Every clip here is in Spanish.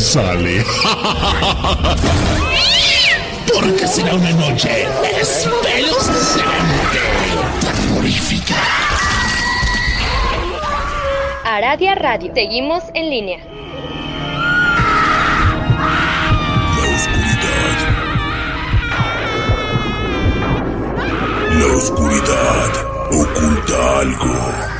sale. Porque será una noche espeluznante, terrorífica. Aradia Radio. Seguimos en línea. La oscuridad. La oscuridad oculta algo.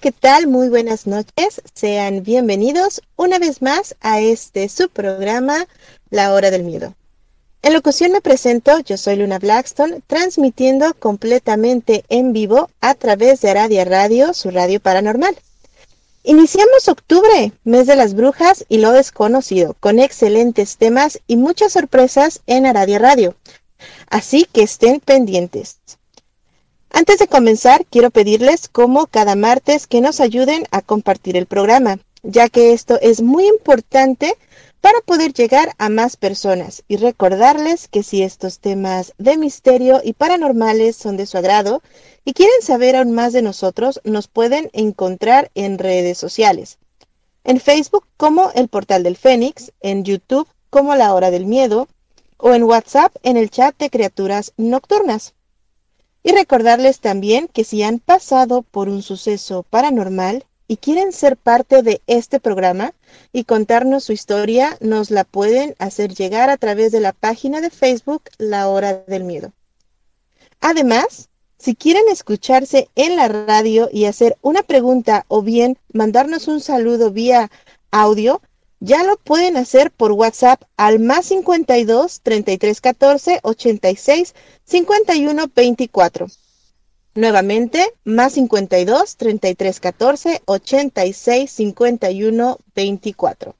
¿qué tal? Muy buenas noches. Sean bienvenidos una vez más a este su programa, La Hora del Miedo. En locución me presento, yo soy Luna Blackstone, transmitiendo completamente en vivo a través de Aradia Radio, su radio paranormal. Iniciamos octubre, mes de las brujas y lo desconocido, con excelentes temas y muchas sorpresas en Aradia Radio. Así que estén pendientes. Antes de comenzar, quiero pedirles, como cada martes, que nos ayuden a compartir el programa, ya que esto es muy importante para poder llegar a más personas y recordarles que si estos temas de misterio y paranormales son de su agrado y quieren saber aún más de nosotros, nos pueden encontrar en redes sociales. En Facebook como el Portal del Fénix, en YouTube como La Hora del Miedo o en WhatsApp en el chat de Criaturas Nocturnas. Y recordarles también que si han pasado por un suceso paranormal y quieren ser parte de este programa y contarnos su historia, nos la pueden hacer llegar a través de la página de Facebook La Hora del Miedo. Además, si quieren escucharse en la radio y hacer una pregunta o bien mandarnos un saludo vía audio, ya lo pueden hacer por WhatsApp al más 52 33 14 86 51 24. Nuevamente, más 52 33 14 86 51 24.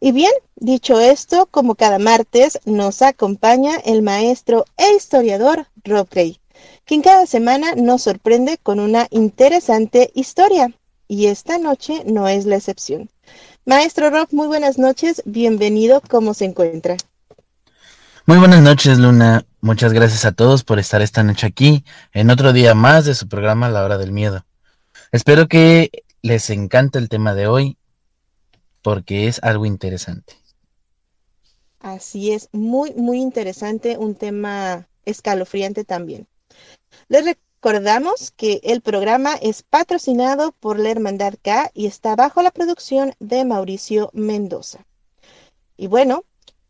Y bien, dicho esto, como cada martes, nos acompaña el maestro e historiador Rob Gray, quien cada semana nos sorprende con una interesante historia. Y esta noche no es la excepción. Maestro Rob, muy buenas noches, bienvenido, ¿cómo se encuentra? Muy buenas noches, Luna. Muchas gracias a todos por estar esta noche aquí en otro día más de su programa La Hora del Miedo. Espero que les encante el tema de hoy porque es algo interesante. Así es, muy, muy interesante, un tema escalofriante también. Les recordamos que el programa es patrocinado por la Hermandad K y está bajo la producción de Mauricio Mendoza. Y bueno,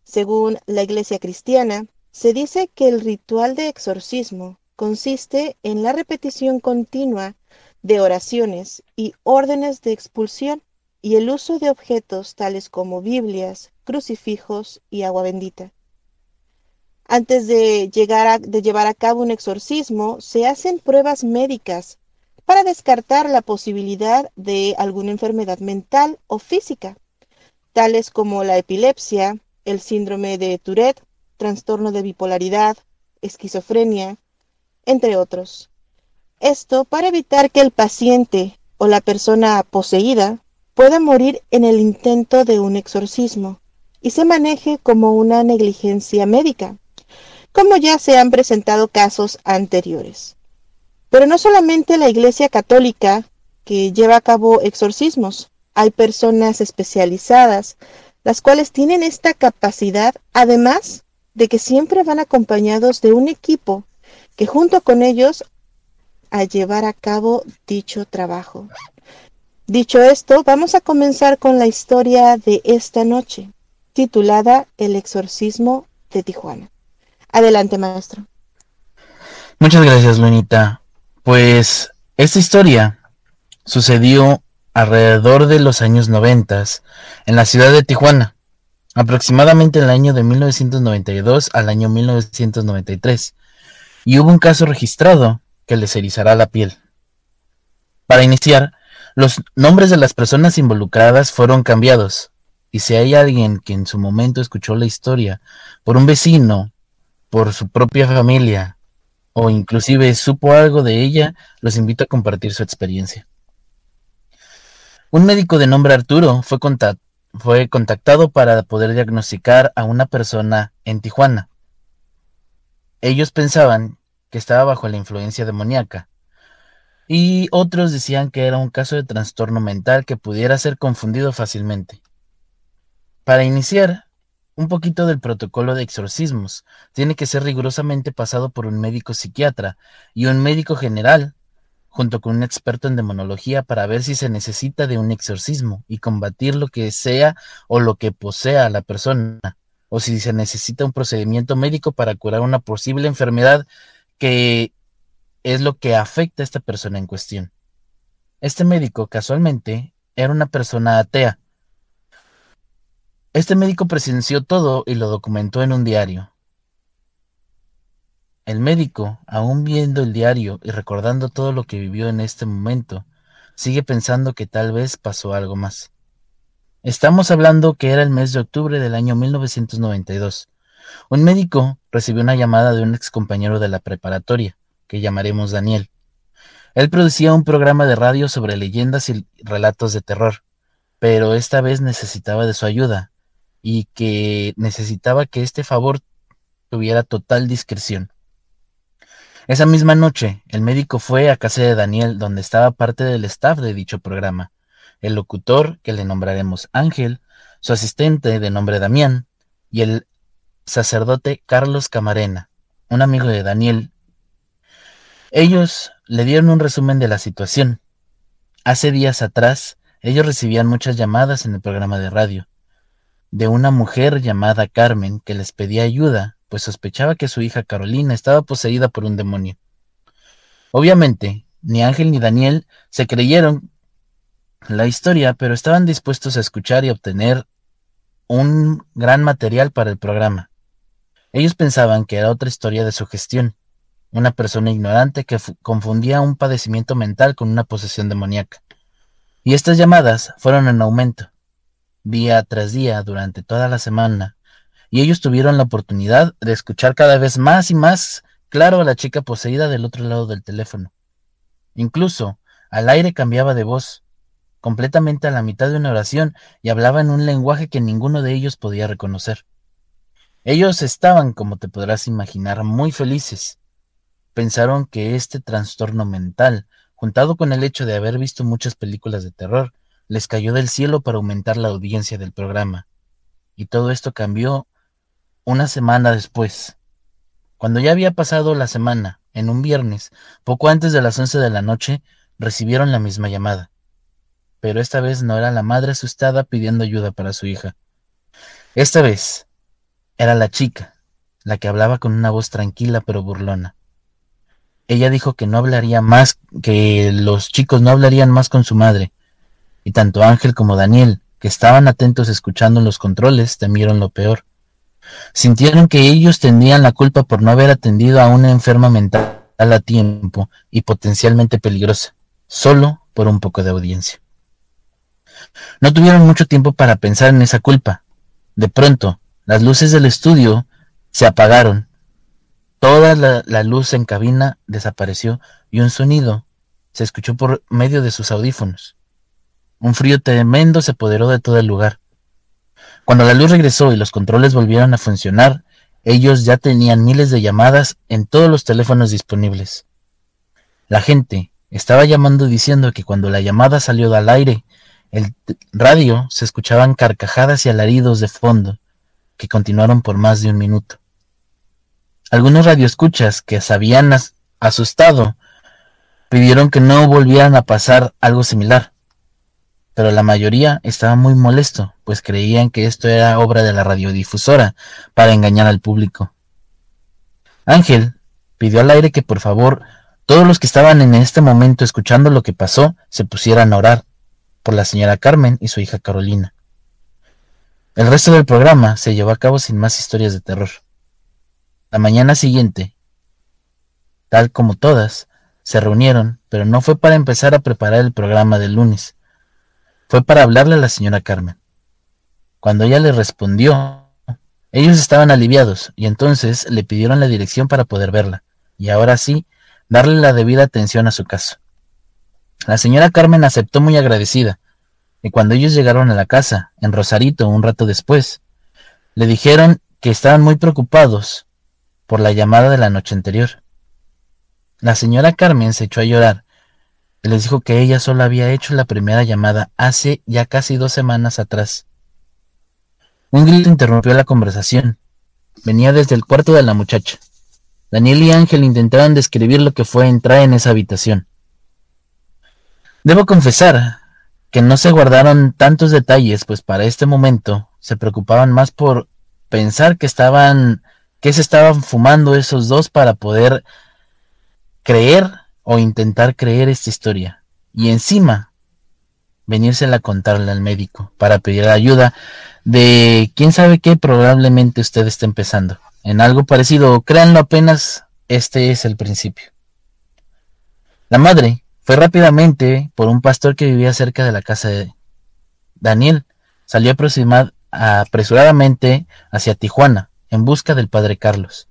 según la Iglesia Cristiana, se dice que el ritual de exorcismo consiste en la repetición continua de oraciones y órdenes de expulsión y el uso de objetos tales como Biblias, crucifijos y agua bendita. Antes de, llevar a cabo un exorcismo, se hacen pruebas médicas para descartar la posibilidad de alguna enfermedad mental o física, tales como la epilepsia, el síndrome de Tourette, trastorno de bipolaridad, esquizofrenia, entre otros. Esto para evitar que el paciente o la persona poseída pueda morir en el intento de un exorcismo y se maneje como una negligencia médica, como ya se han presentado casos anteriores. Pero no solamente la Iglesia Católica que lleva a cabo exorcismos, hay personas especializadas, las cuales tienen esta capacidad, además de que siempre van acompañados de un equipo que junto con ellos a llevar a cabo dicho trabajo. Dicho esto, vamos a comenzar con la historia de esta noche, titulada El exorcismo de Tijuana. Adelante, maestro. Muchas gracias, Lunita. Pues esta historia sucedió alrededor de los años noventas en la ciudad de Tijuana, aproximadamente en el año de 1992 al año 1993, y hubo un caso registrado que les erizará la piel. Para iniciar, los nombres de las personas involucradas fueron cambiados, y si hay alguien que en su momento escuchó la historia por un vecino, por su propia familia, o inclusive supo algo de ella, los invito a compartir su experiencia. Un médico de nombre Arturo fue, fue contactado para poder diagnosticar a una persona en Tijuana. Ellos pensaban que estaba bajo la influencia demoníaca, y otros decían que era un caso de trastorno mental que pudiera ser confundido fácilmente. Para iniciar, un poquito del protocolo de exorcismos tiene que ser rigurosamente pasado por un médico psiquiatra y un médico general, junto con un experto en demonología para ver si se necesita de un exorcismo y combatir lo que sea o lo que posea la persona, o si se necesita un procedimiento médico para curar una posible enfermedad que es lo que afecta a esta persona en cuestión. Este médico, casualmente, era una persona atea. Este médico presenció todo y lo documentó en un diario. El médico, aún viendo el diario y recordando todo lo que vivió en este momento, sigue pensando que tal vez pasó algo más. Estamos hablando que era el mes de octubre del año 1992. Un médico recibió una llamada de un ex compañero de la preparatoria que llamaremos Daniel. Él producía un programa de radio sobre leyendas y relatos de terror, pero esta vez necesitaba de su ayuda y que necesitaba que este favor tuviera total discreción. Esa misma noche, el médico fue a casa de Daniel, donde estaba parte del staff de dicho programa, el locutor, que le nombraremos Ángel, su asistente de nombre Damián, y el sacerdote Carlos Camarena, un amigo de Daniel ellos le dieron un resumen de la situación. Hace días atrás, ellos recibían muchas llamadas en el programa de radio, de una mujer llamada Carmen que les pedía ayuda, pues sospechaba que su hija Carolina estaba poseída por un demonio. Obviamente, ni Ángel ni Daniel se creyeron la historia, pero estaban dispuestos a escuchar y obtener un gran material para el programa. Ellos pensaban que era otra historia de su gestión, una persona ignorante que confundía un padecimiento mental con una posesión demoníaca. Y estas llamadas fueron en aumento, día tras día, durante toda la semana, y ellos tuvieron la oportunidad de escuchar cada vez más y más claro a la chica poseída del otro lado del teléfono. Incluso, al aire cambiaba de voz, completamente a la mitad de una oración, y hablaba en un lenguaje que ninguno de ellos podía reconocer. Ellos estaban, como te podrás imaginar, muy felices, pensaron que este trastorno mental, juntado con el hecho de haber visto muchas películas de terror, les cayó del cielo para aumentar la audiencia del programa. Y todo esto cambió una semana después. Cuando ya había pasado la semana, en un viernes, poco antes de las once de la noche, recibieron la misma llamada. Pero esta vez no era la madre asustada pidiendo ayuda para su hija. Esta vez era la chica, la que hablaba con una voz tranquila pero burlona. Ella dijo que no hablaría más, que los chicos no hablarían más con su madre. Y tanto Ángel como Daniel, que estaban atentos escuchando los controles, temieron lo peor. Sintieron que ellos tendrían la culpa por no haber atendido a una enferma mental a tiempo y potencialmente peligrosa, solo por un poco de audiencia. No tuvieron mucho tiempo para pensar en esa culpa. De pronto, las luces del estudio se apagaron Toda la, luz en cabina desapareció y un sonido se escuchó por medio de sus audífonos. Un frío tremendo se apoderó de todo el lugar. Cuando la luz regresó y los controles volvieron a funcionar, ellos ya tenían miles de llamadas en todos los teléfonos disponibles. La gente estaba llamando diciendo que cuando la llamada salió del aire, el radio se escuchaban carcajadas y alaridos de fondo, que continuaron por más de un minuto. Algunos radioescuchas que se habían asustado pidieron que no volvieran a pasar algo similar. Pero la mayoría estaba muy molesto, pues creían que esto era obra de la radiodifusora para engañar al público. Ángel pidió al aire que por favor todos los que estaban en este momento escuchando lo que pasó se pusieran a orar por la señora Carmen y su hija Carolina. El resto del programa se llevó a cabo sin más historias de terror. La mañana siguiente, tal como todas, se reunieron, pero no fue para empezar a preparar el programa del lunes, fue para hablarle a la señora Carmen. Cuando ella le respondió, ellos estaban aliviados y entonces le pidieron la dirección para poder verla, y ahora sí, darle la debida atención a su caso. La señora Carmen aceptó muy agradecida, y cuando ellos llegaron a la casa, en Rosarito, un rato después, le dijeron que estaban muy preocupados por la llamada de la noche anterior. La señora Carmen se echó a llorar les dijo que ella solo había hecho la primera llamada hace ya casi dos semanas atrás. Un grito interrumpió la conversación. Venía desde el cuarto de la muchacha. Daniel y Ángel intentaron describir lo que fue entrar en esa habitación. Debo confesar que no se guardaron tantos detalles, pues para este momento se preocupaban más por pensar que estaban, que se estaban fumando esos dos para poder creer o intentar creer esta historia. Y encima, venírsela a contarle al médico para pedir ayuda de quién sabe qué probablemente usted esté empezando en algo parecido. Créanlo apenas, este es el principio. La madre fue rápidamente por un pastor que vivía cerca de la casa de Daniel. Salió apresuradamente hacia Tijuana en busca del padre Carlos.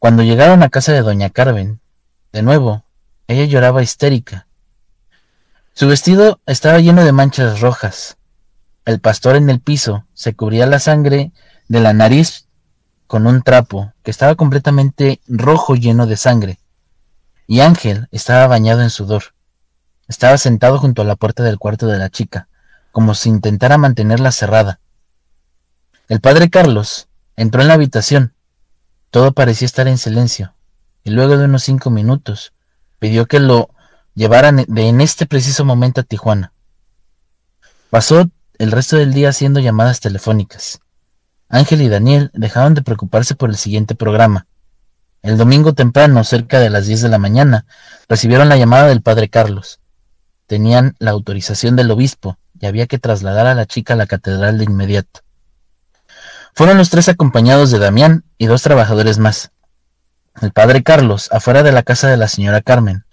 Cuando llegaron a casa de doña Carmen, de nuevo, ella lloraba histérica. Su vestido estaba lleno de manchas rojas. El pastor en el piso se cubría la sangre de la nariz con un trapo que estaba completamente rojo lleno de sangre, y Ángel estaba bañado en sudor. Estaba sentado junto a la puerta del cuarto de la chica, como si intentara mantenerla cerrada. El padre Carlos entró en la habitación. Todo parecía estar en silencio, y luego de unos cinco minutos pidió que lo llevaran de en este preciso momento a Tijuana. Pasó el resto del día haciendo llamadas telefónicas. Ángel y Daniel dejaron de preocuparse por el siguiente programa. El domingo temprano, cerca de las 10 de la mañana, recibieron la llamada del padre Carlos. Tenían la autorización del obispo y había que trasladar a la chica a la catedral de inmediato. Fueron los tres acompañados de Damián y dos trabajadores más. El padre Carlos afuera de la casa de la señora Carmen.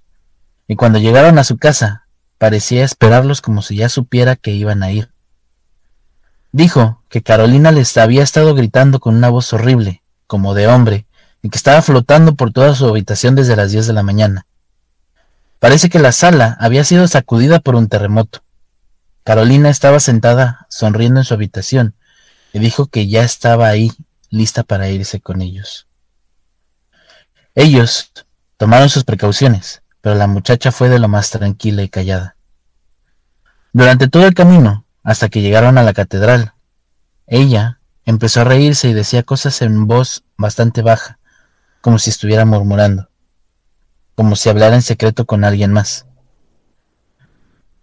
Y cuando llegaron a su casa, parecía esperarlos como si ya supiera que iban a ir. Dijo que Carolina les había estado gritando con una voz horrible, como de hombre, y que estaba flotando por toda su habitación desde las diez de la mañana. Parece que la sala había sido sacudida por un terremoto. Carolina estaba sentada, sonriendo en su habitación, y dijo que ya estaba ahí, lista para irse con ellos. Ellos tomaron sus precauciones, pero la muchacha fue de lo más tranquila y callada. Durante todo el camino, hasta que llegaron a la catedral. Ella empezó a reírse y decía cosas en voz bastante baja, como si estuviera murmurando, como si hablara en secreto con alguien más.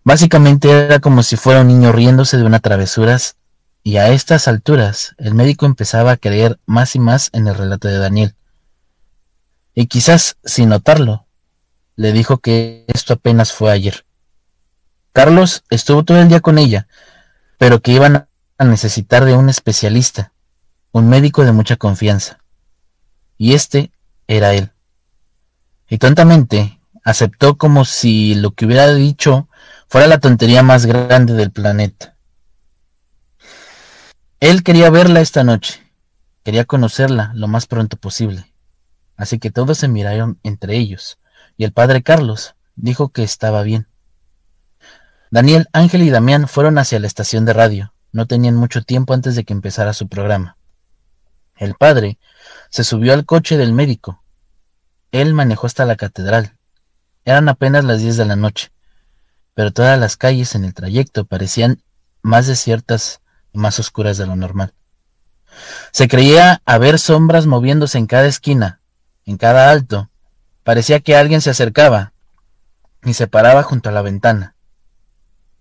Básicamente era como si fuera un niño riéndose de una travesuras, y a estas alturas el médico empezaba a creer más y más en el relato de Daniel. Y quizás, sin notarlo, le dijo que esto apenas fue ayer. Carlos estuvo todo el día con ella, pero que iban a necesitar de un especialista, un médico de mucha confianza. Y este era él. Y tontamente aceptó como si lo que hubiera dicho fuera la tontería más grande del planeta. Él quería verla esta noche, quería conocerla lo más pronto posible. Así que todos se miraron entre ellos, y el padre Carlos dijo que estaba bien. Daniel, Ángel y Damián fueron hacia la estación de radio. No tenían mucho tiempo antes de que empezara su programa. El padre se subió al coche del médico. Él manejó hasta la catedral. Eran apenas las diez de la noche, pero todas las calles en el trayecto parecían más desiertas y más oscuras de lo normal. Se creía haber sombras moviéndose en cada esquina, en cada alto. Parecía que alguien se acercaba y se paraba junto a la ventana.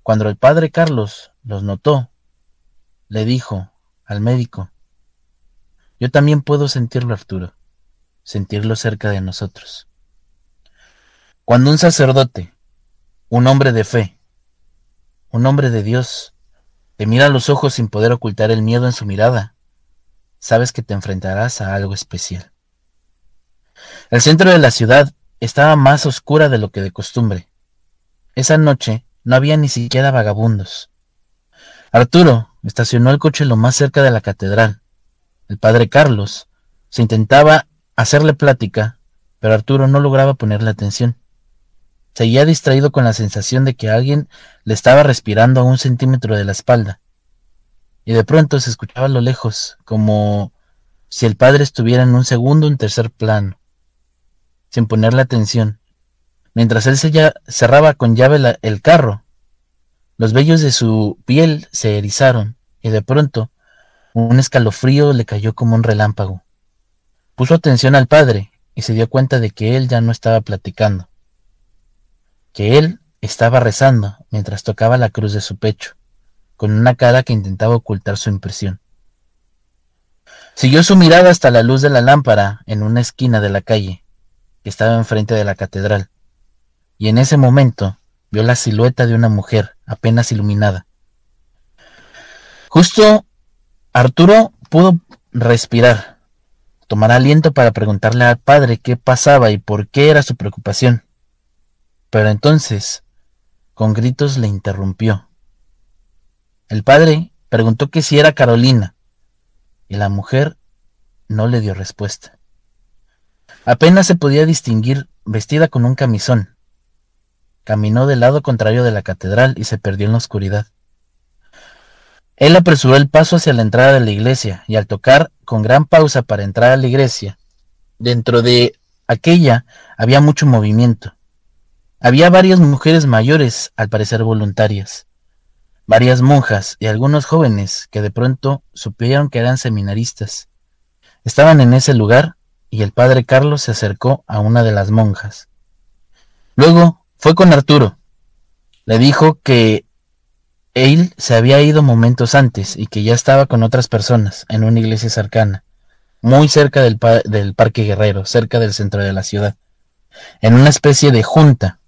Cuando el padre Carlos los notó, le dijo al médico, yo también puedo sentirlo, Arturo, sentirlo cerca de nosotros. Cuando un sacerdote, un hombre de fe, un hombre de Dios, te mira a los ojos sin poder ocultar el miedo en su mirada, sabes que te enfrentarás a algo especial. El centro de la ciudad estaba más oscura de lo que de costumbre. Esa noche no había ni siquiera vagabundos. Arturo estacionó el coche lo más cerca de la catedral. El padre Carlos se intentaba hacerle plática, pero Arturo no lograba ponerle atención. Seguía distraído con la sensación de que alguien le estaba respirando a un centímetro de la espalda. Y de pronto se escuchaba a lo lejos, como si el padre estuviera en un segundo o un tercer plano, sin ponerle atención. Mientras él cerraba con llave el carro, los vellos de su piel se erizaron y de pronto un escalofrío le cayó como un relámpago. Puso atención al padre y se dio cuenta de que él ya no estaba platicando que él estaba rezando mientras tocaba la cruz de su pecho, con una cara que intentaba ocultar su impresión. Siguió su mirada hasta la luz de la lámpara en una esquina de la calle, que estaba enfrente de la catedral, y en ese momento vio la silueta de una mujer apenas iluminada. Justo Arturo pudo respirar, tomar aliento para preguntarle al padre qué pasaba y por qué era su preocupación. Pero entonces, con gritos le interrumpió. El padre preguntó que si era Carolina, y la mujer no le dio respuesta. Apenas se podía distinguir vestida con un camisón. Caminó del lado contrario de la catedral y se perdió en la oscuridad. Él apresuró el paso hacia la entrada de la iglesia y al tocar con gran pausa para entrar a la iglesia, dentro de aquella había mucho movimiento. Había varias mujeres mayores, al parecer voluntarias, varias monjas y algunos jóvenes que de pronto supieron que eran seminaristas. Estaban en ese lugar y el padre Carlos se acercó a una de las monjas. Luego fue con Arturo. Le dijo que él se había ido momentos antes y que ya estaba con otras personas en una iglesia cercana, muy cerca del, del Parque Guerrero, cerca del centro de la ciudad, en una especie de junta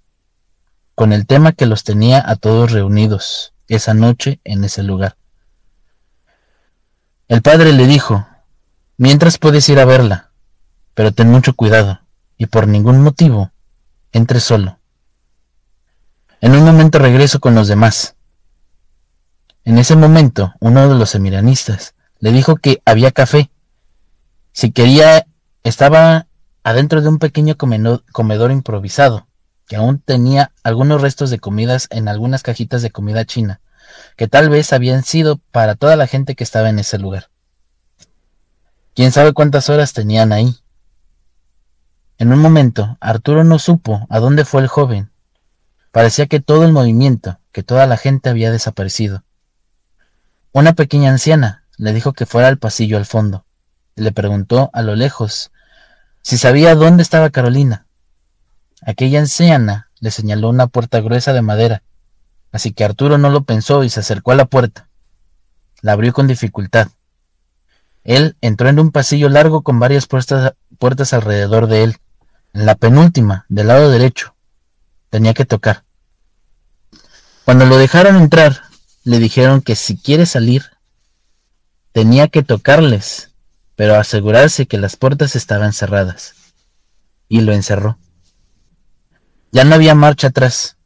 con el tema que los tenía a todos reunidos esa noche en ese lugar. El padre le dijo, mientras puedes ir a verla, pero ten mucho cuidado, y por ningún motivo entre solo. En un momento regreso con los demás. En ese momento, uno de los semiranistas le dijo que había café. Si quería, estaba adentro de un pequeño comedor improvisado que aún tenía algunos restos de comidas en algunas cajitas de comida china, que tal vez habían sido para toda la gente que estaba en ese lugar. Quién sabe cuántas horas tenían ahí. En un momento, Arturo no supo a dónde fue el joven. Parecía que todo el movimiento, que toda la gente había desaparecido. Una pequeña anciana le dijo que fuera al pasillo al fondo, le preguntó a lo lejos si sabía dónde estaba Carolina. Aquella anciana le señaló una puerta gruesa de madera, así que Arturo no lo pensó y se acercó a la puerta. La abrió con dificultad. Él entró en un pasillo largo con varias puertas, puertas alrededor de él. La penúltima, del lado derecho, tenía que tocar. Cuando lo dejaron entrar, le dijeron que si quiere salir, tenía que tocarles, pero asegurarse que las puertas estaban cerradas. Y lo encerró. Ya no había marcha atrás,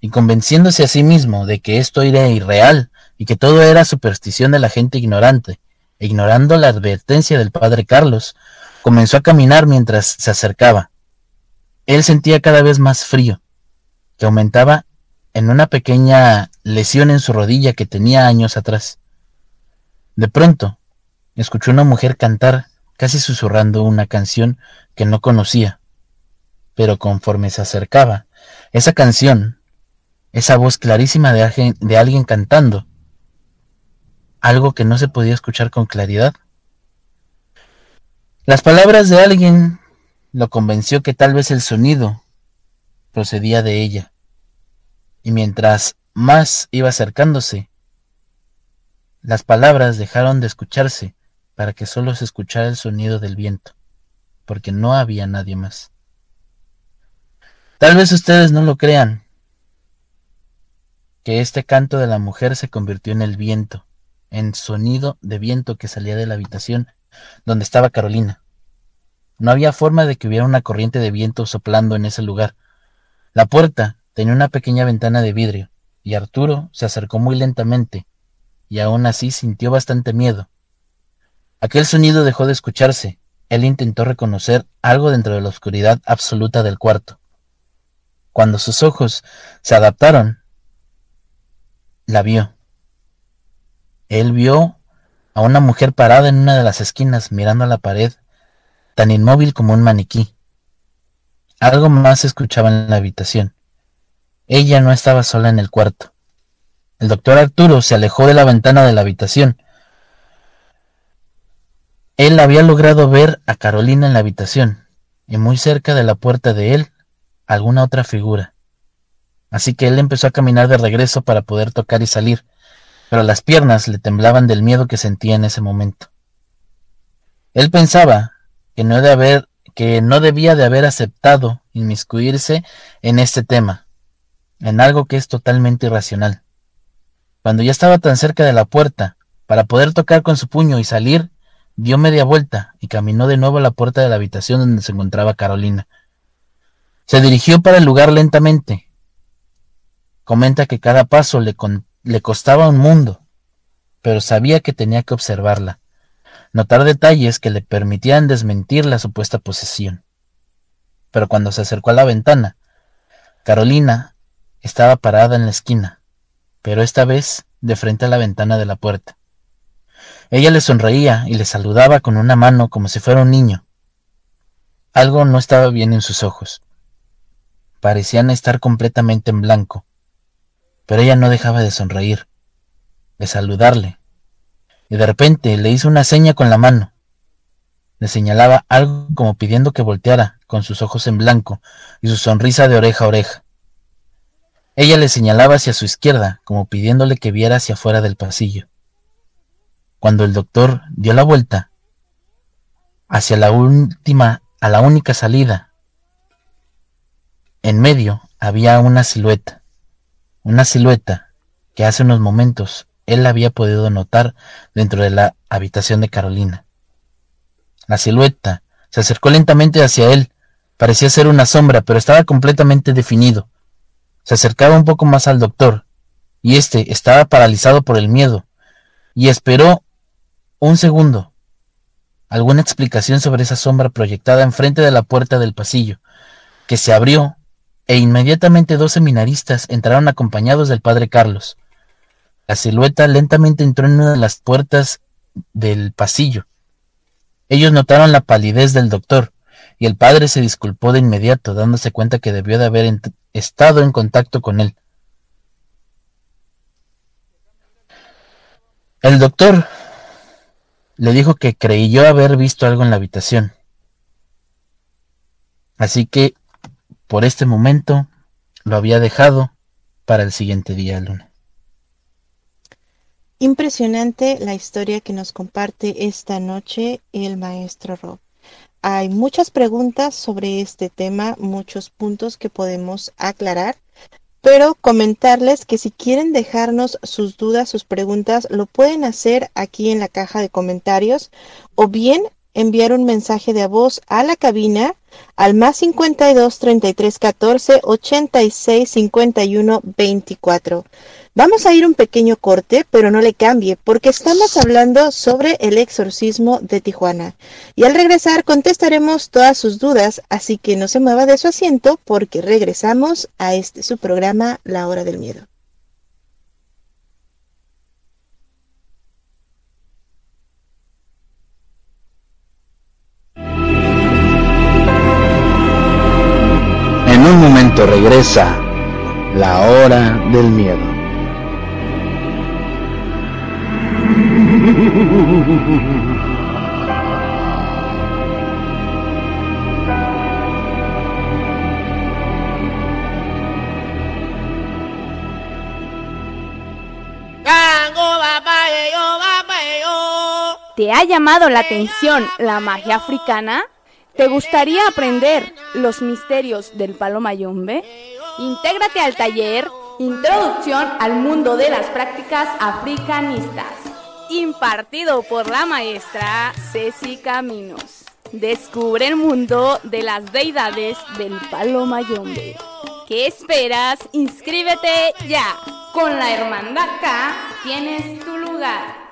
y convenciéndose a sí mismo de que esto era irreal y que todo era superstición de la gente ignorante, e ignorando la advertencia del padre Carlos, comenzó a caminar mientras se acercaba. Él sentía cada vez más frío, que aumentaba en una pequeña lesión en su rodilla que tenía años atrás. De pronto, escuchó una mujer cantar, casi susurrando una canción que no conocía pero conforme se acercaba, esa canción, esa voz clarísima de alguien, de alguien cantando, algo que no se podía escuchar con claridad. Las palabras de alguien lo convenció que tal vez el sonido procedía de ella. Y mientras más iba acercándose, las palabras dejaron de escucharse para que solo se escuchara el sonido del viento, porque no había nadie más. Tal vez ustedes no lo crean, que este canto de la mujer se convirtió en el viento, en sonido de viento que salía de la habitación donde estaba Carolina. No había forma de que hubiera una corriente de viento soplando en ese lugar. La puerta tenía una pequeña ventana de vidrio, y Arturo se acercó muy lentamente, y aún así sintió bastante miedo. Aquel sonido dejó de escucharse. Él intentó reconocer algo dentro de la oscuridad absoluta del cuarto. Cuando sus ojos se adaptaron, la vio. Él vio a una mujer parada en una de las esquinas mirando a la pared, tan inmóvil como un maniquí. Algo más se escuchaba en la habitación. Ella no estaba sola en el cuarto. El doctor Arturo se alejó de la ventana de la habitación. Él había logrado ver a Carolina en la habitación, y muy cerca de la puerta de él, alguna otra figura. Así que él empezó a caminar de regreso para poder tocar y salir, pero las piernas le temblaban del miedo que sentía en ese momento. Él pensaba que no, de haber, que no debía de haber aceptado inmiscuirse en este tema, en algo que es totalmente irracional. Cuando ya estaba tan cerca de la puerta, para poder tocar con su puño y salir, dio media vuelta y caminó de nuevo a la puerta de la habitación donde se encontraba Carolina. Se dirigió para el lugar lentamente. Comenta que cada paso le, le costaba un mundo, pero sabía que tenía que observarla, notar detalles que le permitían desmentir la supuesta posesión. Pero cuando se acercó a la ventana, Carolina estaba parada en la esquina, pero esta vez de frente a la ventana de la puerta. Ella le sonreía y le saludaba con una mano como si fuera un niño. Algo no estaba bien en sus ojos. Parecían estar completamente en blanco, pero ella no dejaba de sonreír, de saludarle, y de repente le hizo una seña con la mano. Le señalaba algo como pidiendo que volteara, con sus ojos en blanco y su sonrisa de oreja a oreja. Ella le señalaba hacia su izquierda, como pidiéndole que viera hacia afuera del pasillo. Cuando el doctor dio la vuelta hacia la última, a la única salida, en medio había una silueta una silueta que hace unos momentos él había podido notar dentro de la habitación de Carolina. La silueta se acercó lentamente hacia él, parecía ser una sombra, pero estaba completamente definido. Se acercaba un poco más al doctor, y éste estaba paralizado por el miedo, y esperó un segundo. Alguna explicación sobre esa sombra proyectada enfrente de la puerta del pasillo, que se abrió e inmediatamente dos seminaristas entraron acompañados del padre Carlos. La silueta lentamente entró en una de las puertas del pasillo. Ellos notaron la palidez del doctor, y el padre se disculpó de inmediato, dándose cuenta que debió de haber estado en contacto con él. El doctor le dijo que creyó haber visto algo en la habitación. Así que por este momento lo había dejado para el siguiente día, Luna. Impresionante la historia que nos comparte esta noche el maestro Rob. Hay muchas preguntas sobre este tema, muchos puntos que podemos aclarar, pero comentarles que si quieren dejarnos sus dudas, sus preguntas, lo pueden hacer aquí en la caja de comentarios o bien enviar un mensaje de voz a la cabina al más 52 33 14 86 51 24. Vamos a ir un pequeño corte, pero no le cambie, porque estamos hablando sobre el exorcismo de Tijuana. Y al regresar contestaremos todas sus dudas, así que no se mueva de su asiento porque regresamos a este su programa La Hora del Miedo. regresa la hora del miedo. ¿Te ha llamado la atención la magia africana? ¿Te gustaría aprender los misterios del palo mayombe? Intégrate al taller Introducción al mundo de las prácticas africanistas, impartido por la maestra Ceci Caminos. Descubre el mundo de las deidades del palo mayombe. ¿Qué esperas? Inscríbete ya. Con la Hermandad K tienes tu lugar.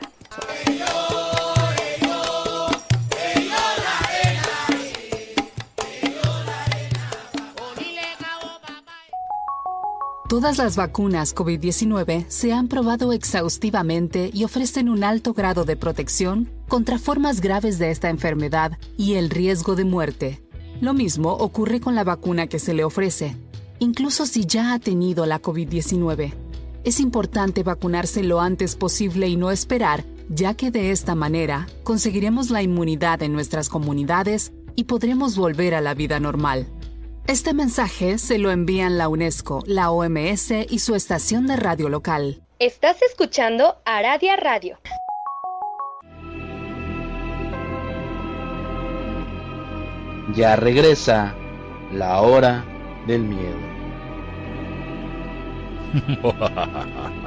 Todas las vacunas COVID-19 se han probado exhaustivamente y ofrecen un alto grado de protección contra formas graves de esta enfermedad y el riesgo de muerte. Lo mismo ocurre con la vacuna que se le ofrece, incluso si ya ha tenido la COVID-19. Es importante vacunarse lo antes posible y no esperar, ya que de esta manera conseguiremos la inmunidad en nuestras comunidades y podremos volver a la vida normal. Este mensaje se lo envían la UNESCO, la OMS y su estación de radio local. Estás escuchando Aradia Radio. Ya regresa la hora del miedo.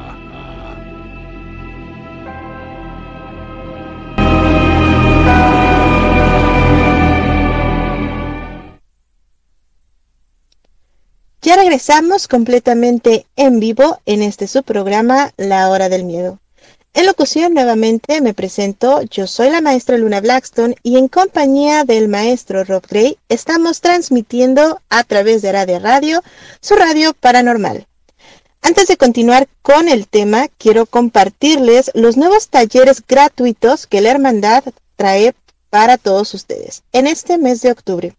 Ya regresamos completamente en vivo en este subprograma La Hora del Miedo. En locución nuevamente me presento, yo soy la maestra Luna Blackstone y en compañía del maestro Rob Gray estamos transmitiendo a través de Radio Radio su radio paranormal. Antes de continuar con el tema, quiero compartirles los nuevos talleres gratuitos que la hermandad trae para todos ustedes en este mes de octubre.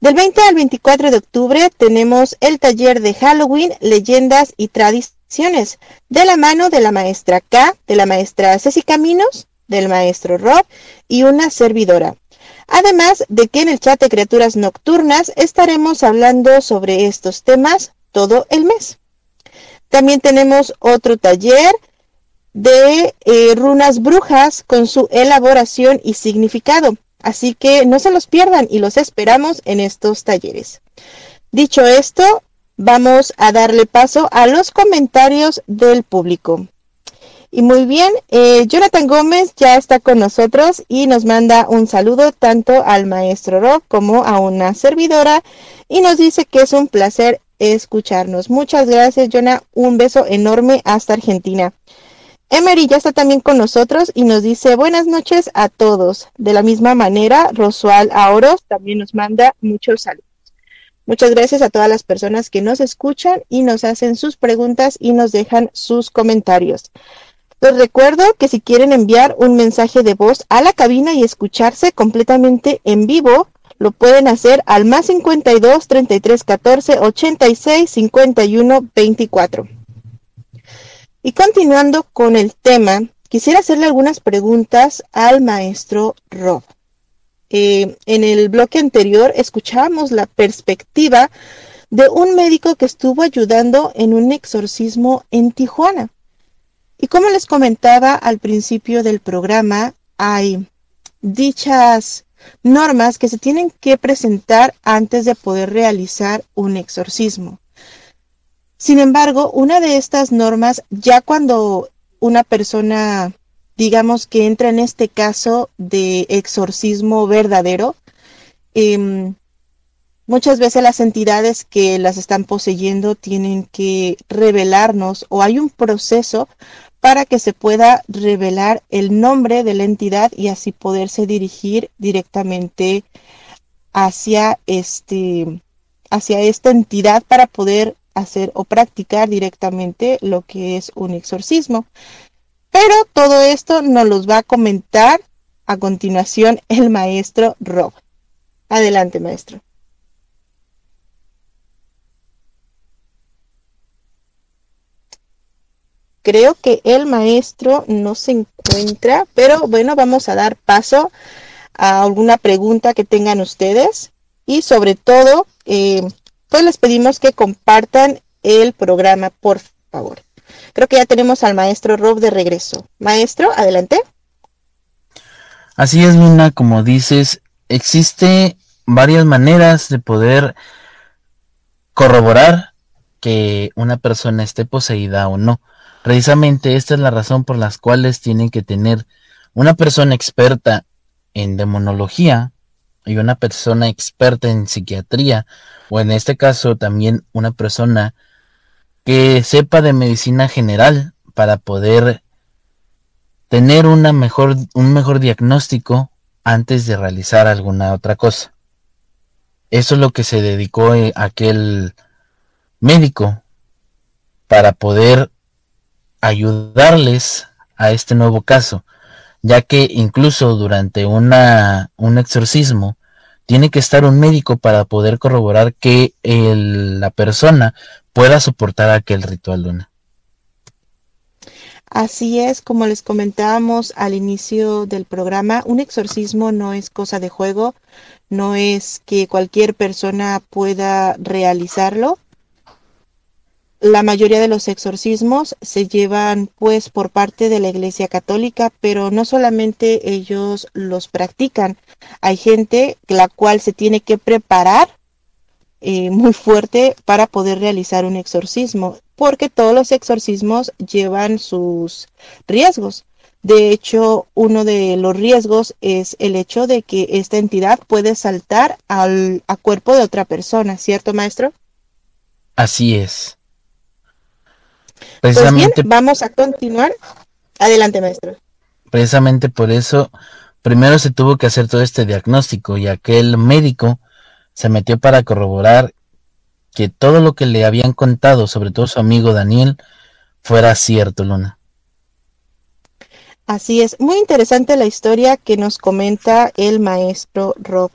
Del 20 al 24 de octubre tenemos el taller de Halloween, leyendas y tradiciones, de la mano de la maestra K, de la maestra Ceci Caminos, del maestro Rob y una servidora. Además de que en el chat de criaturas nocturnas estaremos hablando sobre estos temas todo el mes. También tenemos otro taller de eh, runas brujas con su elaboración y significado. Así que no se los pierdan y los esperamos en estos talleres. Dicho esto, vamos a darle paso a los comentarios del público. Y muy bien, eh, Jonathan Gómez ya está con nosotros y nos manda un saludo tanto al maestro Rob como a una servidora y nos dice que es un placer escucharnos. Muchas gracias, Jonah. Un beso enorme hasta Argentina. Emery ya está también con nosotros y nos dice buenas noches a todos. De la misma manera, Rosual Aoros también nos manda muchos saludos. Muchas gracias a todas las personas que nos escuchan y nos hacen sus preguntas y nos dejan sus comentarios. Les recuerdo que si quieren enviar un mensaje de voz a la cabina y escucharse completamente en vivo, lo pueden hacer al más 52 33 14 86 51 24. Y continuando con el tema, quisiera hacerle algunas preguntas al maestro Rob. Eh, en el bloque anterior escuchábamos la perspectiva de un médico que estuvo ayudando en un exorcismo en Tijuana. Y como les comentaba al principio del programa, hay dichas normas que se tienen que presentar antes de poder realizar un exorcismo. Sin embargo, una de estas normas, ya cuando una persona, digamos que entra en este caso de exorcismo verdadero, em, muchas veces las entidades que las están poseyendo tienen que revelarnos o hay un proceso para que se pueda revelar el nombre de la entidad y así poderse dirigir directamente hacia este hacia esta entidad para poder hacer o practicar directamente lo que es un exorcismo. Pero todo esto nos los va a comentar a continuación el maestro Rob. Adelante, maestro. Creo que el maestro no se encuentra, pero bueno, vamos a dar paso a alguna pregunta que tengan ustedes y sobre todo eh, pues les pedimos que compartan el programa, por favor. Creo que ya tenemos al maestro Rob de regreso. Maestro, adelante. Así es, Luna, como dices, existe varias maneras de poder corroborar que una persona esté poseída o no. Precisamente esta es la razón por las cuales tienen que tener una persona experta en demonología y una persona experta en psiquiatría o en este caso también una persona que sepa de medicina general para poder tener una mejor, un mejor diagnóstico antes de realizar alguna otra cosa. Eso es lo que se dedicó eh, aquel médico para poder ayudarles a este nuevo caso, ya que incluso durante una, un exorcismo tiene que estar un médico para poder corroborar que la persona pueda soportar aquel ritual luna. Así es, como les comentábamos al inicio del programa, un exorcismo no es cosa de juego, no es que cualquier persona pueda realizarlo. La mayoría de los exorcismos se llevan pues por parte de la Iglesia Católica, pero no solamente ellos los practican. Hay gente la cual se tiene que preparar eh, muy fuerte para poder realizar un exorcismo porque todos los exorcismos llevan sus riesgos. De hecho, uno de los riesgos es el hecho de que esta entidad puede saltar al cuerpo de otra persona, ¿cierto, maestro? Así es. Pues bien, vamos a continuar. Adelante, maestro. Precisamente por eso, primero se tuvo que hacer todo este diagnóstico y aquel médico se metió para corroborar que todo lo que le habían contado, sobre todo su amigo Daniel, fuera cierto, Luna. Así es, muy interesante la historia que nos comenta el maestro Rob.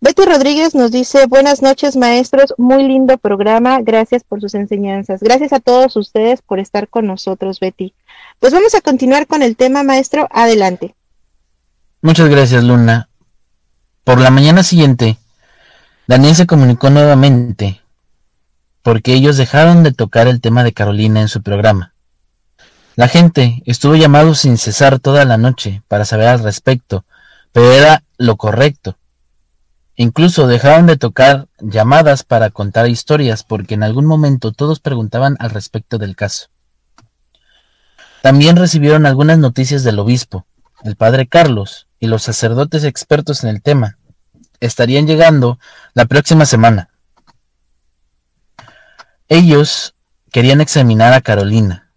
Betty Rodríguez nos dice, buenas noches maestros, muy lindo programa, gracias por sus enseñanzas. Gracias a todos ustedes por estar con nosotros, Betty. Pues vamos a continuar con el tema, maestro, adelante. Muchas gracias, Luna. Por la mañana siguiente, Daniel se comunicó nuevamente porque ellos dejaron de tocar el tema de Carolina en su programa. La gente estuvo llamado sin cesar toda la noche para saber al respecto, pero era lo correcto. Incluso dejaron de tocar llamadas para contar historias porque en algún momento todos preguntaban al respecto del caso. También recibieron algunas noticias del obispo, el padre Carlos y los sacerdotes expertos en el tema. Estarían llegando la próxima semana. Ellos querían examinar a Carolina.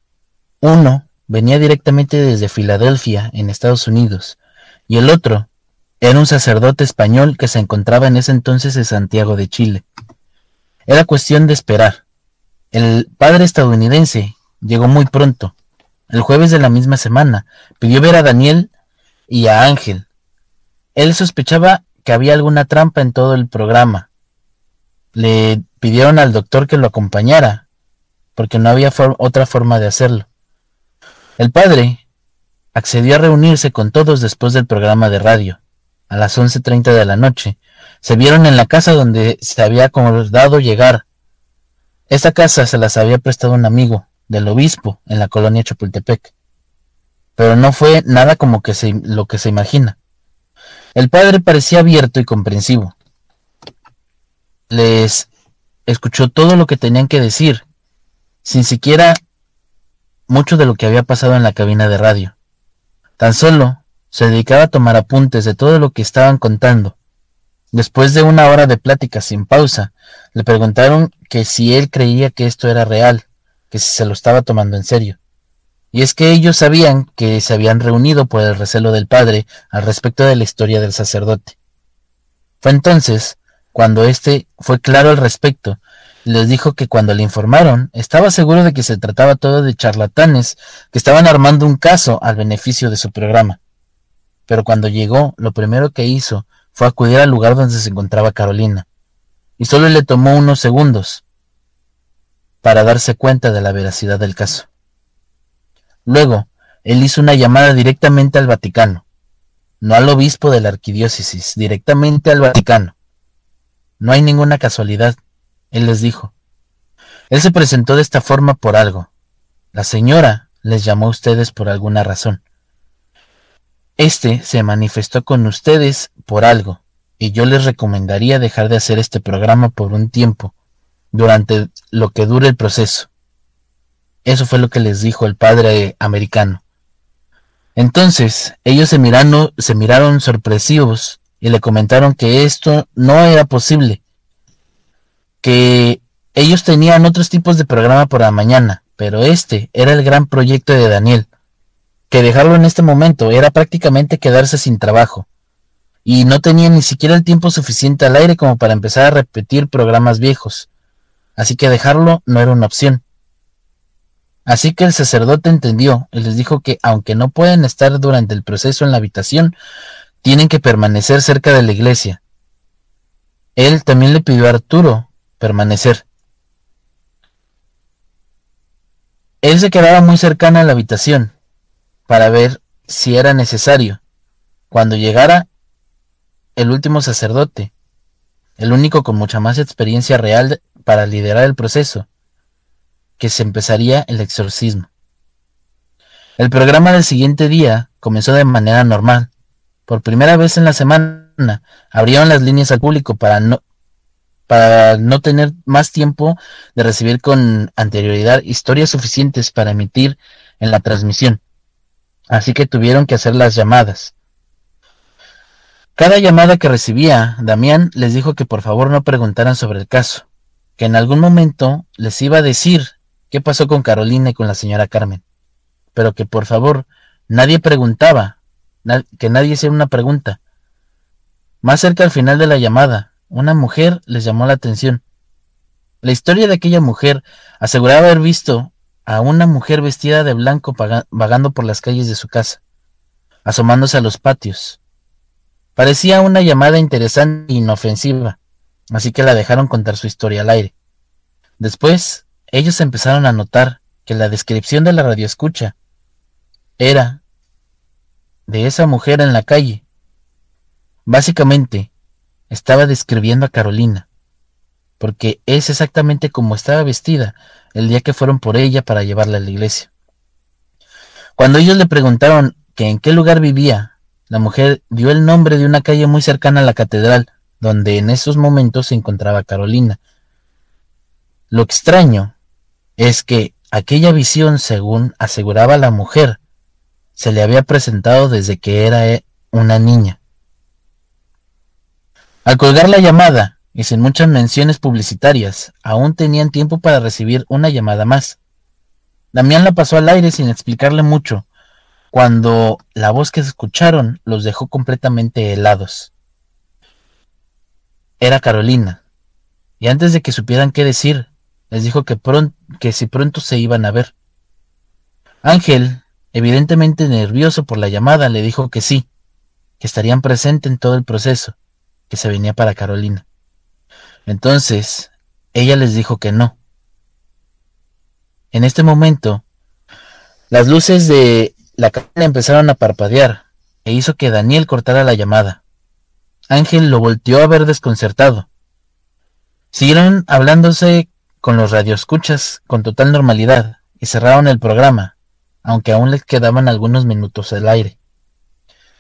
Uno venía directamente desde Filadelfia, en Estados Unidos, y el otro era un sacerdote español que se encontraba en ese entonces en Santiago de Chile. Era cuestión de esperar. El padre estadounidense llegó muy pronto. El jueves de la misma semana pidió ver a Daniel y a Ángel. Él sospechaba que había alguna trampa en todo el programa. Le pidieron al doctor que lo acompañara, porque no había otra forma de hacerlo. El padre accedió a reunirse con todos después del programa de radio. A las 11.30 de la noche, se vieron en la casa donde se había acordado llegar. Esta casa se las había prestado un amigo del obispo en la colonia Chapultepec. Pero no fue nada como que se, lo que se imagina. El padre parecía abierto y comprensivo. Les escuchó todo lo que tenían que decir, sin siquiera mucho de lo que había pasado en la cabina de radio. Tan solo se dedicaba a tomar apuntes de todo lo que estaban contando. Después de una hora de plática sin pausa, le preguntaron que si él creía que esto era real, que si se lo estaba tomando en serio. Y es que ellos sabían que se habían reunido por el recelo del padre al respecto de la historia del sacerdote. Fue entonces cuando éste fue claro al respecto, les dijo que cuando le informaron, estaba seguro de que se trataba todo de charlatanes que estaban armando un caso al beneficio de su programa. Pero cuando llegó, lo primero que hizo fue acudir al lugar donde se encontraba Carolina, y solo le tomó unos segundos para darse cuenta de la veracidad del caso. Luego, él hizo una llamada directamente al Vaticano, no al obispo de la arquidiócesis, directamente al Vaticano. No hay ninguna casualidad, él les dijo. Él se presentó de esta forma por algo. La señora les llamó a ustedes por alguna razón. Este se manifestó con ustedes por algo, y yo les recomendaría dejar de hacer este programa por un tiempo, durante lo que dure el proceso. Eso fue lo que les dijo el padre americano. Entonces, ellos se miraron, se miraron sorpresivos y le comentaron que esto no era posible, que ellos tenían otros tipos de programa por la mañana, pero este era el gran proyecto de Daniel, que dejarlo en este momento era prácticamente quedarse sin trabajo, y no tenía ni siquiera el tiempo suficiente al aire como para empezar a repetir programas viejos, así que dejarlo no era una opción. Así que el sacerdote entendió y les dijo que aunque no pueden estar durante el proceso en la habitación, tienen que permanecer cerca de la iglesia. Él también le pidió a Arturo permanecer. Él se quedaba muy cercana a la habitación para ver si era necesario. Cuando llegara el último sacerdote, el único con mucha más experiencia real para liderar el proceso, que se empezaría el exorcismo. El programa del siguiente día comenzó de manera normal. Por primera vez en la semana abrieron las líneas al público para no, para no tener más tiempo de recibir con anterioridad historias suficientes para emitir en la transmisión. Así que tuvieron que hacer las llamadas. Cada llamada que recibía, Damián les dijo que por favor no preguntaran sobre el caso, que en algún momento les iba a decir qué pasó con Carolina y con la señora Carmen, pero que por favor nadie preguntaba, que nadie hiciera una pregunta. Más cerca al final de la llamada, una mujer les llamó la atención. La historia de aquella mujer aseguraba haber visto a una mujer vestida de blanco vagando por las calles de su casa, asomándose a los patios. Parecía una llamada interesante e inofensiva, así que la dejaron contar su historia al aire. Después, ellos empezaron a notar que la descripción de la radioescucha era de esa mujer en la calle. Básicamente, estaba describiendo a Carolina, porque es exactamente como estaba vestida el día que fueron por ella para llevarla a la iglesia. Cuando ellos le preguntaron que en qué lugar vivía, la mujer dio el nombre de una calle muy cercana a la catedral, donde en esos momentos se encontraba Carolina. Lo extraño es que aquella visión, según aseguraba la mujer, se le había presentado desde que era una niña. Al colgar la llamada, y sin muchas menciones publicitarias, aún tenían tiempo para recibir una llamada más. Damián la pasó al aire sin explicarle mucho, cuando la voz que escucharon los dejó completamente helados. Era Carolina, y antes de que supieran qué decir, les dijo que, que si pronto se iban a ver. Ángel, evidentemente nervioso por la llamada, le dijo que sí, que estarían presentes en todo el proceso, que se venía para Carolina. Entonces, ella les dijo que no. En este momento, las luces de la cámara empezaron a parpadear e hizo que Daniel cortara la llamada. Ángel lo volteó a ver desconcertado. Siguieron hablándose con los radioescuchas con total normalidad y cerraron el programa, aunque aún les quedaban algunos minutos al aire.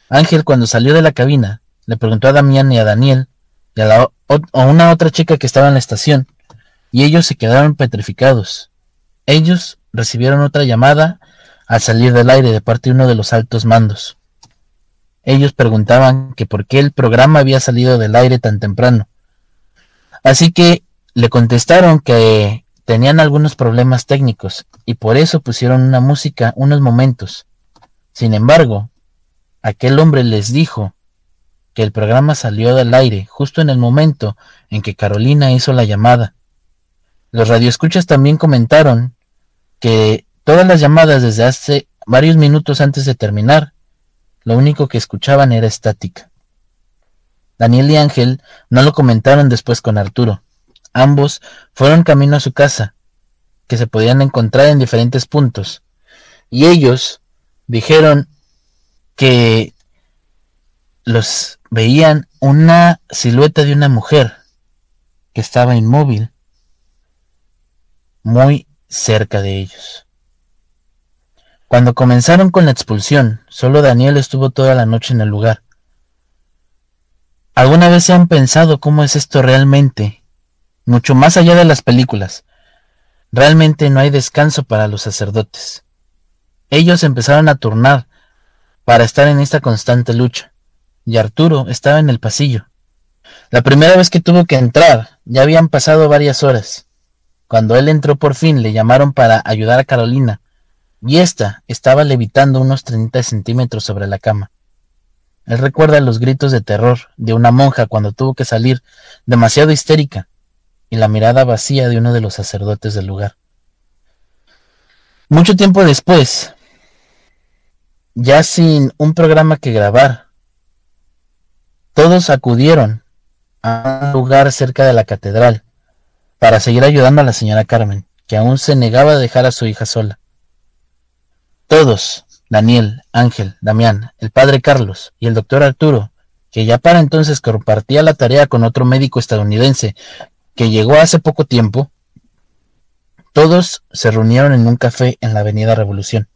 Ángel, cuando salió de la cabina, le preguntó a Damián y a Daniel a, una otra chica que estaba en la estación, y ellos se quedaron petrificados. Ellos recibieron otra llamada al salir del aire de parte de uno de los altos mandos. Ellos preguntaban que por qué el programa había salido del aire tan temprano. Así que le contestaron que tenían algunos problemas técnicos y por eso pusieron una música unos momentos. Sin embargo, aquel hombre les dijo que el programa salió del aire justo en el momento en que Carolina hizo la llamada. Los radioescuchas también comentaron que todas las llamadas desde hace varios minutos antes de terminar, lo único que escuchaban era estática. Daniel y Ángel no lo comentaron después con Arturo. Ambos fueron camino a su casa, que se podían encontrar en diferentes puntos, y ellos dijeron que los veían una silueta de una mujer que estaba inmóvil muy cerca de ellos. Cuando comenzaron con la expulsión, solo Daniel estuvo toda la noche en el lugar. ¿Alguna vez se han pensado cómo es esto realmente? Mucho más allá de las películas. Realmente no hay descanso para los sacerdotes. Ellos empezaron a turnar para estar en esta constante lucha, y Arturo estaba en el pasillo. La primera vez que tuvo que entrar, ya habían pasado varias horas. Cuando él entró por fin, le llamaron para ayudar a Carolina, y ésta estaba levitando unos 30 centímetros sobre la cama. Él recuerda los gritos de terror de una monja cuando tuvo que salir demasiado histérica y la mirada vacía de uno de los sacerdotes del lugar. Mucho tiempo después, ya sin un programa que grabar, todos acudieron a un lugar cerca de la catedral para seguir ayudando a la señora Carmen, que aún se negaba a dejar a su hija sola. Todos, Daniel, Ángel, Damián, el padre Carlos y el doctor Arturo, que ya para entonces compartía la tarea con otro médico estadounidense que llegó hace poco tiempo, todos se reunieron en un café en la Avenida Revolución.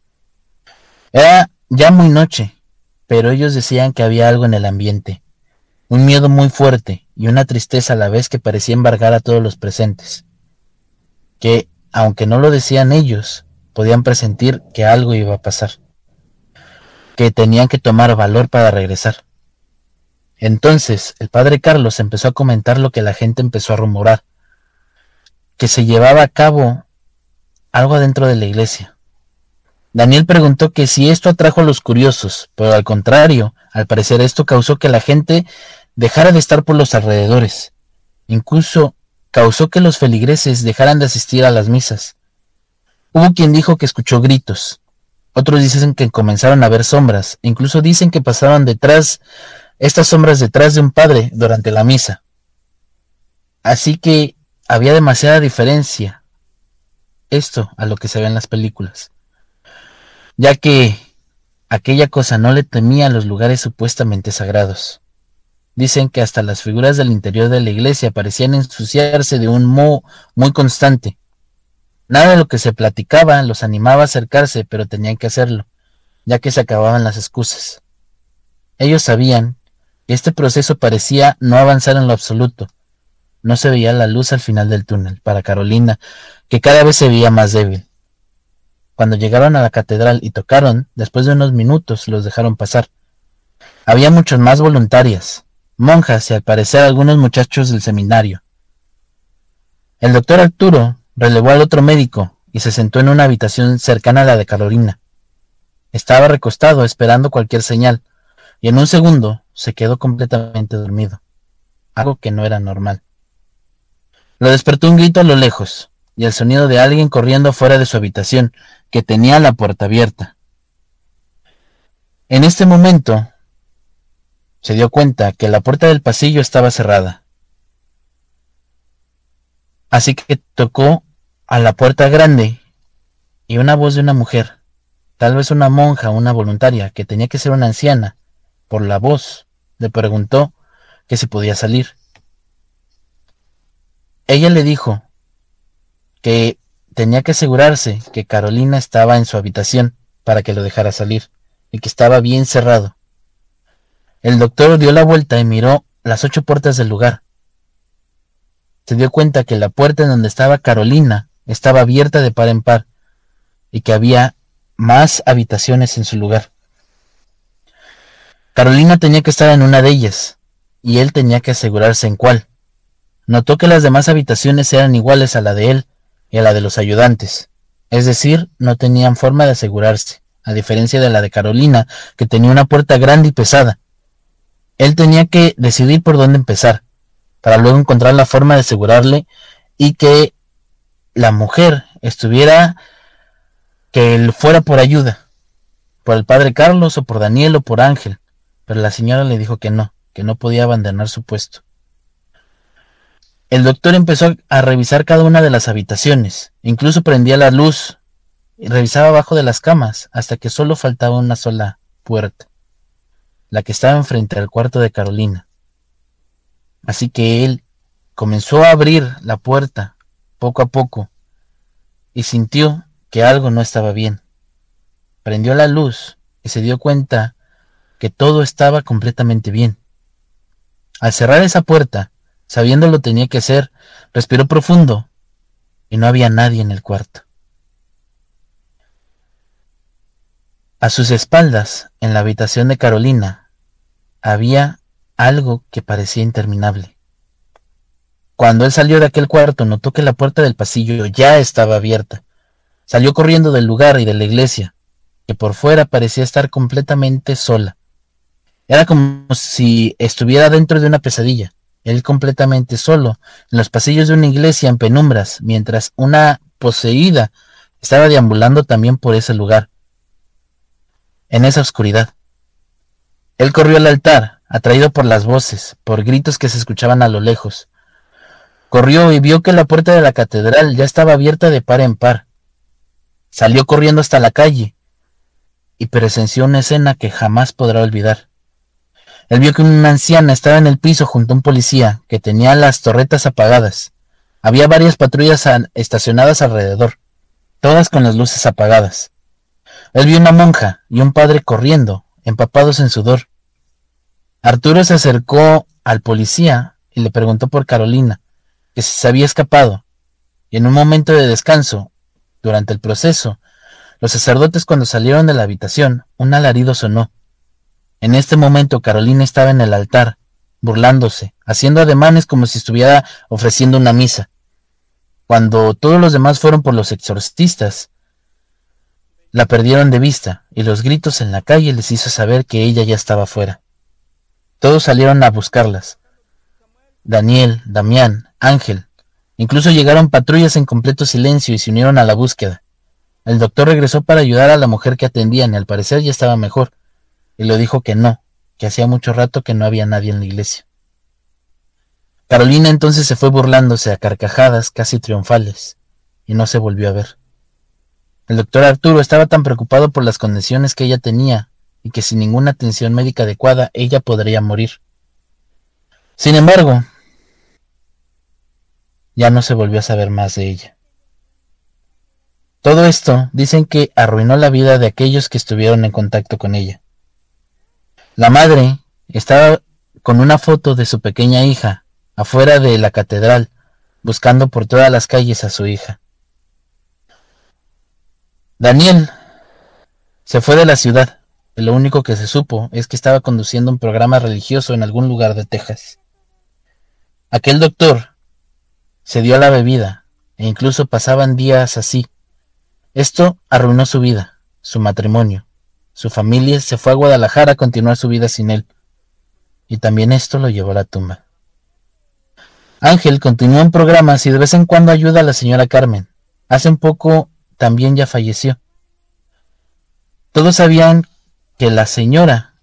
Era ya muy noche, pero ellos decían que había algo en el ambiente, un miedo muy fuerte y una tristeza a la vez que parecía embargar a todos los presentes, que, aunque no lo decían ellos, podían presentir que algo iba a pasar que tenían que tomar valor para regresar. Entonces el padre Carlos empezó a comentar lo que la gente empezó a rumorar, que se llevaba a cabo algo dentro de la iglesia. Daniel preguntó que si esto atrajo a los curiosos, pero al contrario, al parecer esto causó que la gente dejara de estar por los alrededores. Incluso causó que los feligreses dejaran de asistir a las misas. Hubo quien dijo que escuchó gritos, otros dicen que comenzaron a ver sombras, incluso dicen que pasaban detrás, estas sombras detrás de un padre durante la misa. Así que había demasiada diferencia esto a lo que se ve en las películas, ya que aquella cosa no le temía a los lugares supuestamente sagrados. Dicen que hasta las figuras del interior de la iglesia parecían ensuciarse de un modo muy constante, Nada de lo que se platicaba los animaba a acercarse, pero tenían que hacerlo, ya que se acababan las excusas. Ellos sabían que este proceso parecía no avanzar en lo absoluto. No se veía la luz al final del túnel para Carolina, que cada vez se veía más débil. Cuando llegaron a la catedral y tocaron, después de unos minutos los dejaron pasar. Había muchos más voluntarias, monjas y al parecer algunos muchachos del seminario. El doctor Arturo relevó al otro médico y se sentó en una habitación cercana a la de Carolina. Estaba recostado esperando cualquier señal, y en un segundo se quedó completamente dormido, algo que no era normal. Lo despertó un grito a lo lejos, y el sonido de alguien corriendo fuera de su habitación, que tenía la puerta abierta. En este momento se dio cuenta que la puerta del pasillo estaba cerrada. Así que tocó a la puerta grande y una voz de una mujer, tal vez una monja o una voluntaria, que tenía que ser una anciana, por la voz, le preguntó que si podía salir. Ella le dijo que tenía que asegurarse que Carolina estaba en su habitación para que lo dejara salir y que estaba bien cerrado. El doctor dio la vuelta y miró las ocho puertas del lugar se dio cuenta que la puerta en donde estaba Carolina estaba abierta de par en par y que había más habitaciones en su lugar. Carolina tenía que estar en una de ellas, y él tenía que asegurarse en cuál. Notó que las demás habitaciones eran iguales a la de él y a la de los ayudantes, es decir, no tenían forma de asegurarse, a diferencia de la de Carolina, que tenía una puerta grande y pesada. Él tenía que decidir por dónde empezar, para luego encontrar la forma de asegurarle y que la mujer estuviera, que él fuera por ayuda, por el padre Carlos o por Daniel o por Ángel, pero la señora le dijo que no, que no podía abandonar su puesto. El doctor empezó a revisar cada una de las habitaciones, incluso prendía la luz y revisaba abajo de las camas hasta que solo faltaba una sola puerta, la que estaba enfrente al cuarto de Carolina. Así que él comenzó a abrir la puerta poco a poco y sintió que algo no estaba bien. prendió la luz y se dio cuenta que todo estaba completamente bien. Al cerrar esa puerta, sabiendo lo tenía que hacer, respiró profundo y no había nadie en el cuarto. A sus espaldas, en la habitación de Carolina, había algo que parecía interminable. Cuando él salió de aquel cuarto, notó que la puerta del pasillo ya estaba abierta. Salió corriendo del lugar y de la iglesia, que por fuera parecía estar completamente sola. Era como si estuviera dentro de una pesadilla, él completamente solo, en los pasillos de una iglesia en penumbras, mientras una poseída estaba deambulando también por ese lugar en esa oscuridad. Él corrió al altar, atraído por las voces, por gritos que se escuchaban a lo lejos. Corrió y vio que la puerta de la catedral ya estaba abierta de par en par. Salió corriendo hasta la calle y presenció una escena que jamás podrá olvidar. Él vio que una anciana estaba en el piso junto a un policía que tenía las torretas apagadas. Había varias patrullas estacionadas alrededor, todas con las luces apagadas. Él vio una monja y un padre corriendo, empapados en sudor. Arturo se acercó al policía y le preguntó por Carolina, que se había escapado, y en un momento de descanso, durante el proceso, los sacerdotes cuando salieron de la habitación, un alarido sonó. En este momento Carolina estaba en el altar, burlándose, haciendo ademanes como si estuviera ofreciendo una misa. Cuando todos los demás fueron por los exorcistas, la perdieron de vista y los gritos en la calle les hizo saber que ella ya estaba fuera. Todos salieron a buscarlas. Daniel, Damián, Ángel. Incluso llegaron patrullas en completo silencio y se unieron a la búsqueda. El doctor regresó para ayudar a la mujer que atendían y al parecer ya estaba mejor, y le dijo que no, que hacía mucho rato que no había nadie en la iglesia. Carolina entonces se fue burlándose a carcajadas casi triunfales, y no se volvió a ver. El doctor Arturo estaba tan preocupado por las condiciones que ella tenía y que sin ninguna atención médica adecuada ella podría morir. Sin embargo, ya no se volvió a saber más de ella. Todo esto dicen que arruinó la vida de aquellos que estuvieron en contacto con ella. La madre estaba con una foto de su pequeña hija afuera de la catedral, buscando por todas las calles a su hija. Daniel se fue de la ciudad. Lo único que se supo es que estaba conduciendo un programa religioso en algún lugar de Texas. Aquel doctor se dio a la bebida e incluso pasaban días así. Esto arruinó su vida, su matrimonio. Su familia se fue a Guadalajara a continuar su vida sin él. Y también esto lo llevó a la tumba. Ángel continuó en programas y de vez en cuando ayuda a la señora Carmen. Hace un poco también ya falleció. Todos sabían que la señora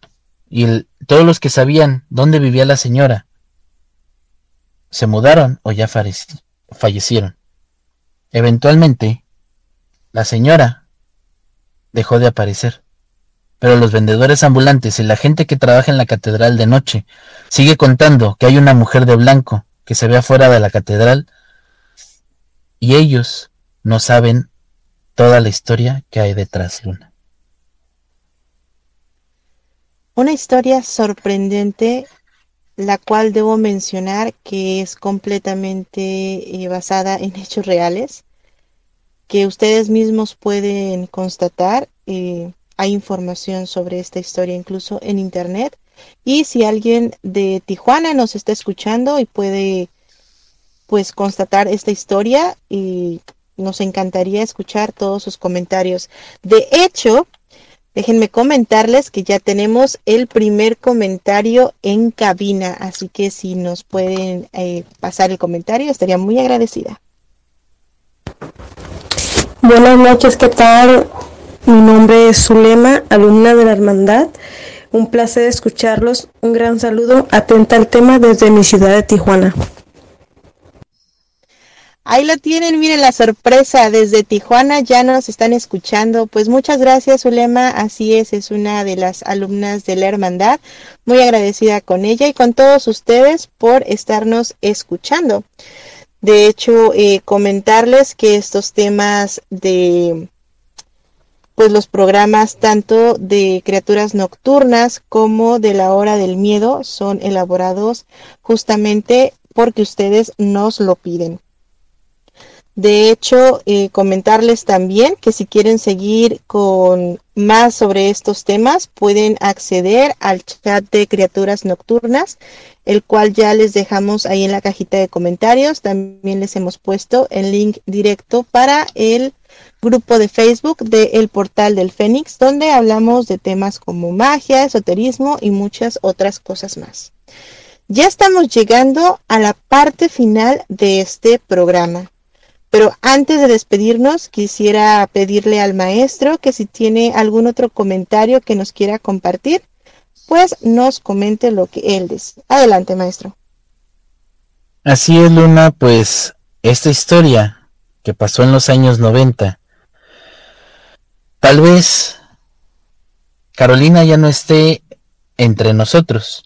y todos los que sabían dónde vivía la señora se mudaron o ya fallecieron. Eventualmente, la señora dejó de aparecer, pero los vendedores ambulantes y la gente que trabaja en la catedral de noche sigue contando que hay una mujer de blanco que se ve afuera de la catedral y ellos no saben toda la historia que hay detrás, Luna. Una historia sorprendente, la cual debo mencionar que es completamente eh, basada en hechos reales, que ustedes mismos pueden constatar. Eh, hay información sobre esta historia incluso en internet. Y si alguien de Tijuana nos está escuchando y puede pues constatar esta historia y nos encantaría escuchar todos sus comentarios. De hecho, déjenme comentarles que ya tenemos el primer comentario en cabina, así que si nos pueden eh, pasar el comentario, estaría muy agradecida. Buenas noches, ¿qué tal? Mi nombre es Zulema, alumna de la Hermandad. Un placer escucharlos. Un gran saludo. Atenta al tema desde mi ciudad de Tijuana. Ahí lo tienen, miren la sorpresa desde Tijuana, ya nos están escuchando. Pues muchas gracias, Zulema. Así es, es una de las alumnas de la hermandad. Muy agradecida con ella y con todos ustedes por estarnos escuchando. De hecho, eh, comentarles que estos temas de pues los programas tanto de criaturas nocturnas como de la hora del miedo son elaborados justamente porque ustedes nos lo piden. De hecho, eh, comentarles también que si quieren seguir con más sobre estos temas, pueden acceder al chat de criaturas nocturnas, el cual ya les dejamos ahí en la cajita de comentarios. También les hemos puesto el link directo para el grupo de Facebook de El Portal del Fénix, donde hablamos de temas como magia, esoterismo y muchas otras cosas más. Ya estamos llegando a la parte final de este programa. Pero antes de despedirnos, quisiera pedirle al maestro que si tiene algún otro comentario que nos quiera compartir, pues nos comente lo que él dice. Adelante, maestro. Así es, Luna, pues esta historia que pasó en los años 90, tal vez Carolina ya no esté entre nosotros,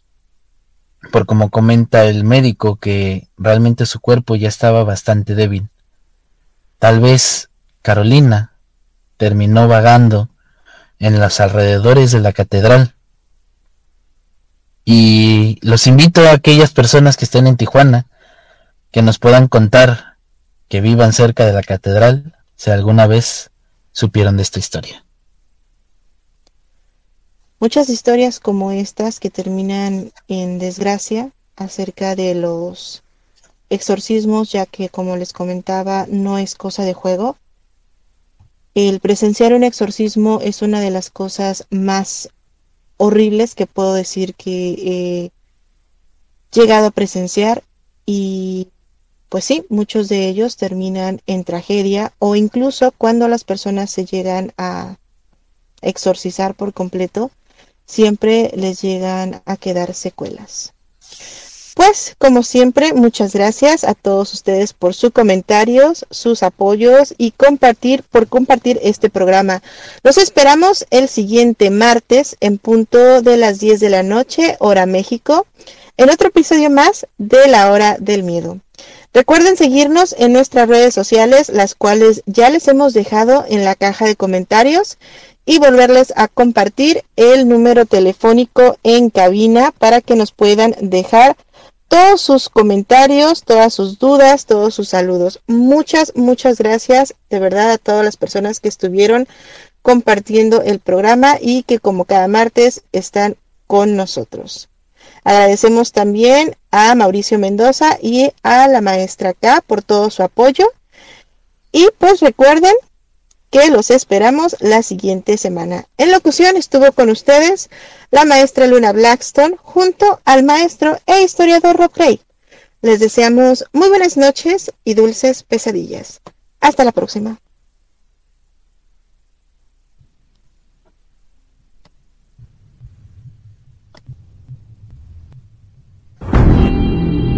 por como comenta el médico que realmente su cuerpo ya estaba bastante débil. Tal vez Carolina terminó vagando en los alrededores de la catedral. Y los invito a aquellas personas que estén en Tijuana que nos puedan contar que vivan cerca de la catedral si alguna vez supieron de esta historia. Muchas historias como estas que terminan en desgracia acerca de los exorcismos, ya que como les comentaba, no es cosa de juego. El presenciar un exorcismo es una de las cosas más horribles que puedo decir que he llegado a presenciar y pues sí, muchos de ellos terminan en tragedia o incluso cuando las personas se llegan a exorcizar por completo, siempre les llegan a quedar secuelas. Pues, como siempre, muchas gracias a todos ustedes por sus comentarios, sus apoyos y compartir, por compartir este programa. Los esperamos el siguiente martes en punto de las 10 de la noche, hora México, en otro episodio más de La Hora del Miedo. Recuerden seguirnos en nuestras redes sociales, las cuales ya les hemos dejado en la caja de comentarios y volverles a compartir el número telefónico en cabina para que nos puedan dejar todos sus comentarios, todas sus dudas, todos sus saludos. Muchas, muchas gracias de verdad a todas las personas que estuvieron compartiendo el programa y que como cada martes están con nosotros. Agradecemos también a Mauricio Mendoza y a la maestra K por todo su apoyo. Y pues recuerden que los esperamos la siguiente semana. En locución estuvo con ustedes la maestra Luna Blackstone junto al maestro e historiador Rob Ray. Les deseamos muy buenas noches y dulces pesadillas. Hasta la próxima.